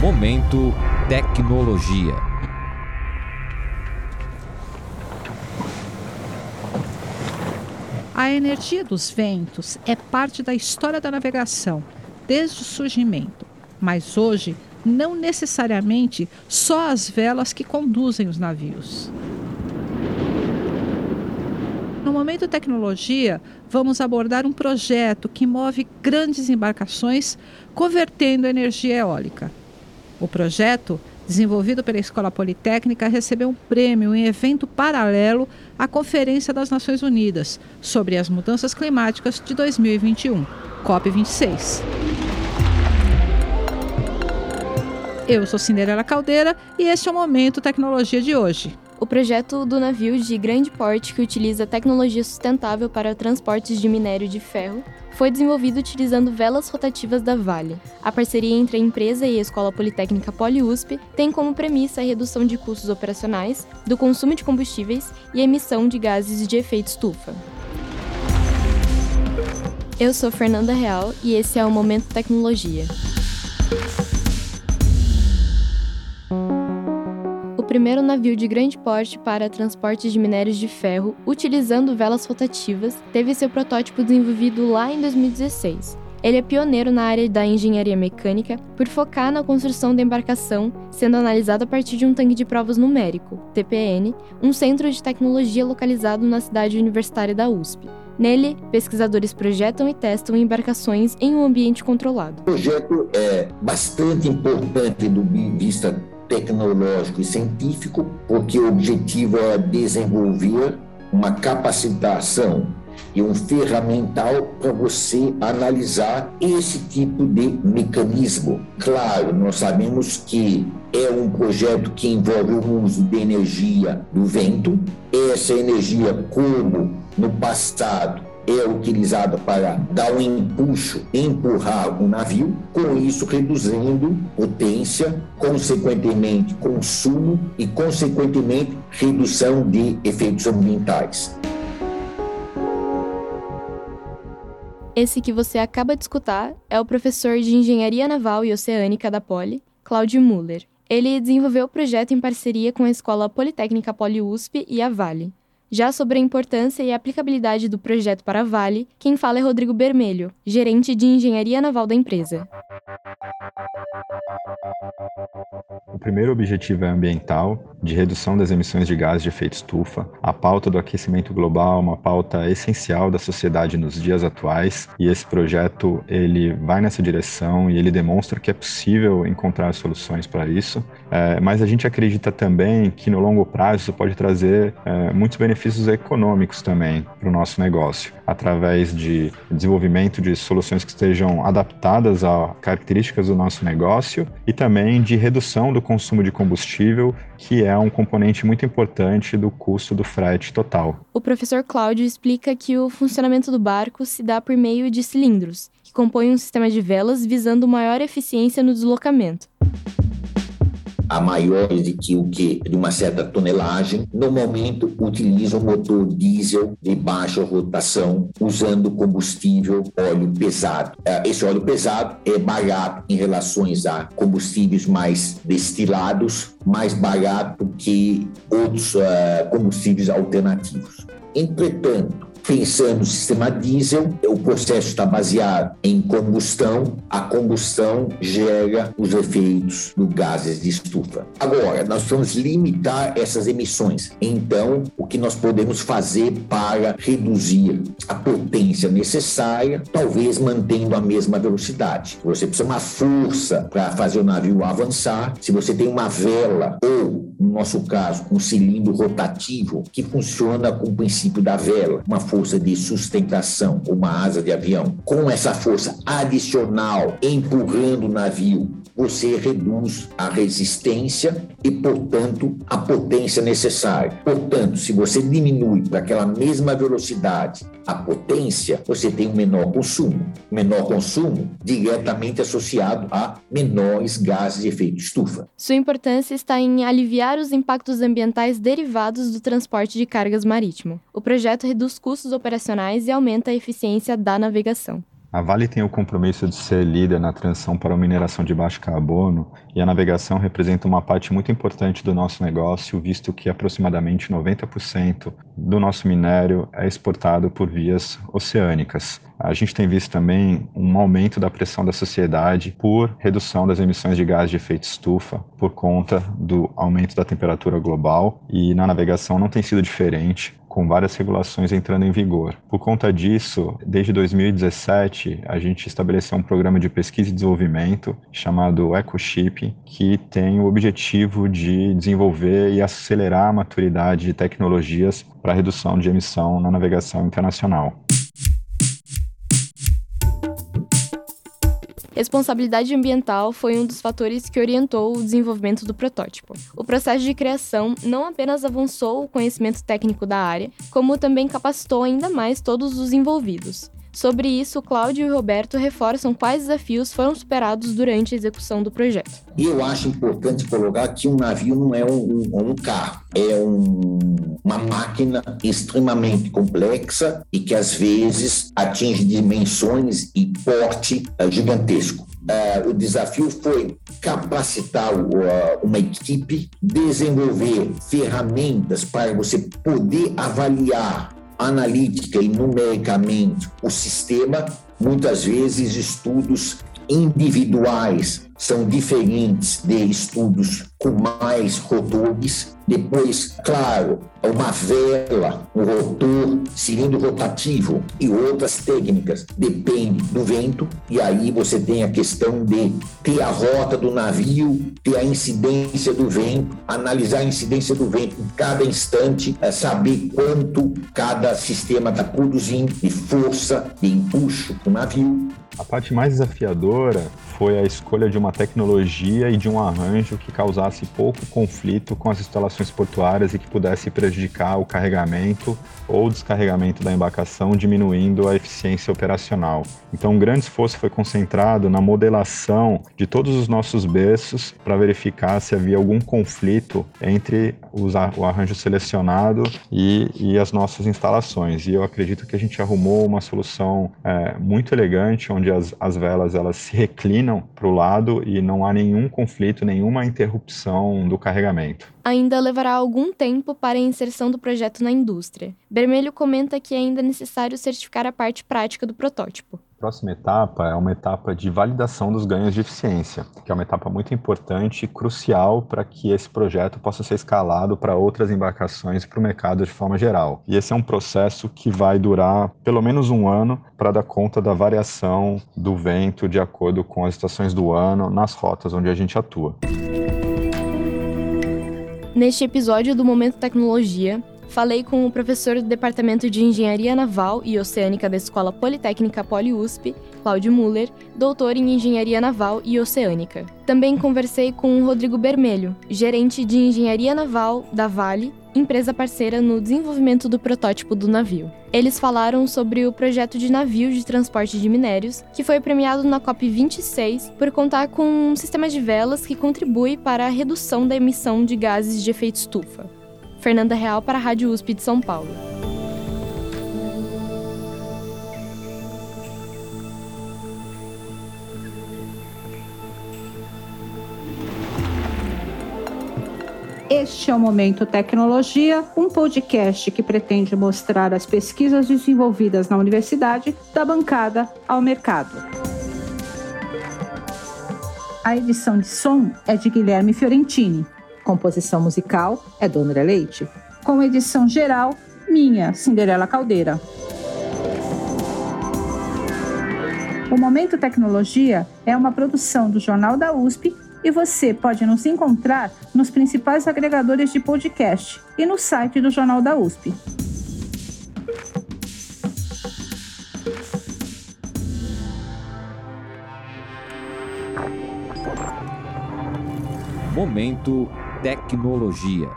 Momento Tecnologia. A energia dos ventos é parte da história da navegação, desde o surgimento. Mas hoje, não necessariamente só as velas que conduzem os navios. No Momento Tecnologia, vamos abordar um projeto que move grandes embarcações convertendo energia eólica. O projeto, desenvolvido pela Escola Politécnica, recebeu um prêmio em evento paralelo à Conferência das Nações Unidas sobre as Mudanças Climáticas de 2021, COP26. Eu sou Cinderela Caldeira e este é o Momento Tecnologia de hoje. O projeto do navio de grande porte que utiliza tecnologia sustentável para transportes de minério de ferro foi desenvolvido utilizando velas rotativas da Vale. A parceria entre a empresa e a Escola Politécnica PoliUSP tem como premissa a redução de custos operacionais, do consumo de combustíveis e a emissão de gases de efeito estufa. Eu sou Fernanda Real e esse é o Momento Tecnologia. Primeiro navio de grande porte para transporte de minérios de ferro utilizando velas rotativas, teve seu protótipo desenvolvido lá em 2016. Ele é pioneiro na área da engenharia mecânica por focar na construção da embarcação, sendo analisado a partir de um tanque de provas numérico, TPN, um centro de tecnologia localizado na cidade universitária da USP. Nele, pesquisadores projetam e testam embarcações em um ambiente controlado. O projeto é bastante importante do vista tecnológico e científico, porque o objetivo é desenvolver uma capacitação e um ferramental para você analisar esse tipo de mecanismo. Claro, nós sabemos que é um projeto que envolve o uso de energia do vento. Essa energia, como no passado é utilizada para dar um empuxo, empurrar o navio, com isso reduzindo potência, consequentemente consumo e consequentemente redução de efeitos ambientais. Esse que você acaba de escutar é o professor de Engenharia Naval e Oceânica da Poli, Cláudio Muller. Ele desenvolveu o projeto em parceria com a Escola Politécnica Poli USP e a Vale. Já sobre a importância e a aplicabilidade do projeto para a Vale, quem fala é Rodrigo Bermelho, gerente de engenharia naval da empresa. O primeiro objetivo é ambiental, de redução das emissões de gases de efeito estufa. A pauta do aquecimento global uma pauta essencial da sociedade nos dias atuais e esse projeto ele vai nessa direção e ele demonstra que é possível encontrar soluções para isso. É, mas a gente acredita também que no longo prazo isso pode trazer é, muitos benefícios econômicos também para o nosso negócio, através de desenvolvimento de soluções que estejam adaptadas a características do nosso negócio e também de redução do consumo de combustível, que é um componente muito importante do custo do frete total. O professor Cláudio explica que o funcionamento do barco se dá por meio de cilindros, que compõem um sistema de velas visando maior eficiência no deslocamento a maiores de que o que de uma certa tonelagem, no momento utilizam motor diesel de baixa rotação, usando combustível óleo pesado. É, esse óleo pesado é barato em relações a combustíveis mais destilados, mais barato que outros uh, combustíveis alternativos. Entretanto, Pensando no sistema diesel, o processo está baseado em combustão. A combustão gera os efeitos do gases de estufa. Agora, nós vamos limitar essas emissões. Então, o que nós podemos fazer para reduzir a potência necessária, talvez mantendo a mesma velocidade. Você precisa uma força para fazer o navio avançar. Se você tem uma vela ou, no nosso caso, um cilindro rotativo que funciona com o princípio da vela, uma força de sustentação, uma asa de avião, com essa força adicional empurrando o navio, você reduz a resistência e, portanto, a potência necessária. Portanto, se você diminui para aquela mesma velocidade a potência, você tem um menor consumo. Menor consumo diretamente associado a menores gases de efeito estufa. Sua importância está em aliviar os impactos ambientais derivados do transporte de cargas marítimo. O projeto reduz custos operacionais e aumenta a eficiência da navegação. A Vale tem o compromisso de ser líder na transição para a mineração de baixo carbono e a navegação representa uma parte muito importante do nosso negócio, visto que aproximadamente 90% do nosso minério é exportado por vias oceânicas. A gente tem visto também um aumento da pressão da sociedade por redução das emissões de gás de efeito estufa por conta do aumento da temperatura global e na navegação não tem sido diferente com várias regulações entrando em vigor. Por conta disso, desde 2017, a gente estabeleceu um programa de pesquisa e desenvolvimento chamado EcoShip, que tem o objetivo de desenvolver e acelerar a maturidade de tecnologias para redução de emissão na navegação internacional. Responsabilidade ambiental foi um dos fatores que orientou o desenvolvimento do protótipo. O processo de criação não apenas avançou o conhecimento técnico da área, como também capacitou ainda mais todos os envolvidos. Sobre isso, Cláudio e Roberto reforçam quais desafios foram superados durante a execução do projeto. Eu acho importante colocar que um navio não é um, um carro, é um, uma máquina extremamente complexa e que às vezes atinge dimensões e porte uh, gigantesco. Uh, o desafio foi capacitar uh, uma equipe, desenvolver ferramentas para você poder avaliar analítica e numericamente o sistema, muitas vezes estudos individuais são diferentes de estudos com mais rotores. Depois, claro, uma vela, um rotor, cilindro rotativo e outras técnicas. Depende do vento. E aí você tem a questão de ter a rota do navio, ter a incidência do vento, analisar a incidência do vento em cada instante, é saber quanto cada sistema está produzindo de força, de empuxo para o navio. A parte mais desafiadora foi a escolha de uma tecnologia e de um arranjo que causasse pouco conflito com as instalações portuárias e que pudesse prejudicar o carregamento ou descarregamento da embarcação, diminuindo a eficiência operacional. Então, um grande esforço foi concentrado na modelação de todos os nossos berços para verificar se havia algum conflito entre o arranjo selecionado e, e, as nossas instalações. E eu acredito que a gente arrumou uma solução é, muito elegante, onde as, as velas elas se reclinam para o lado e não há nenhum conflito, nenhuma interrupção do carregamento. Ainda levará algum tempo para a inserção do projeto na indústria. Bermelho comenta que é ainda necessário certificar a parte prática do protótipo. A próxima etapa é uma etapa de validação dos ganhos de eficiência, que é uma etapa muito importante e crucial para que esse projeto possa ser escalado para outras embarcações para o mercado de forma geral. E esse é um processo que vai durar pelo menos um ano para dar conta da variação do vento de acordo com as estações do ano nas rotas onde a gente atua. Neste episódio do Momento Tecnologia, falei com o professor do Departamento de Engenharia Naval e Oceânica da Escola Politécnica PoliUSP, Cláudio Muller, doutor em Engenharia Naval e Oceânica. Também conversei com o Rodrigo Bermelho, gerente de Engenharia Naval da Vale, empresa parceira no desenvolvimento do protótipo do navio. Eles falaram sobre o projeto de navio de transporte de minérios, que foi premiado na COP26 por contar com um sistema de velas que contribui para a redução da emissão de gases de efeito estufa. Fernanda Real para a Rádio USP de São Paulo. Este é o Momento Tecnologia, um podcast que pretende mostrar as pesquisas desenvolvidas na universidade da bancada ao mercado. A edição de som é de Guilherme Fiorentini. Composição musical é Dona Leite. Com edição geral, minha, Cinderela Caldeira. O Momento Tecnologia é uma produção do Jornal da USP e você pode nos encontrar nos principais agregadores de podcast e no site do Jornal da USP. Momento Tecnologia.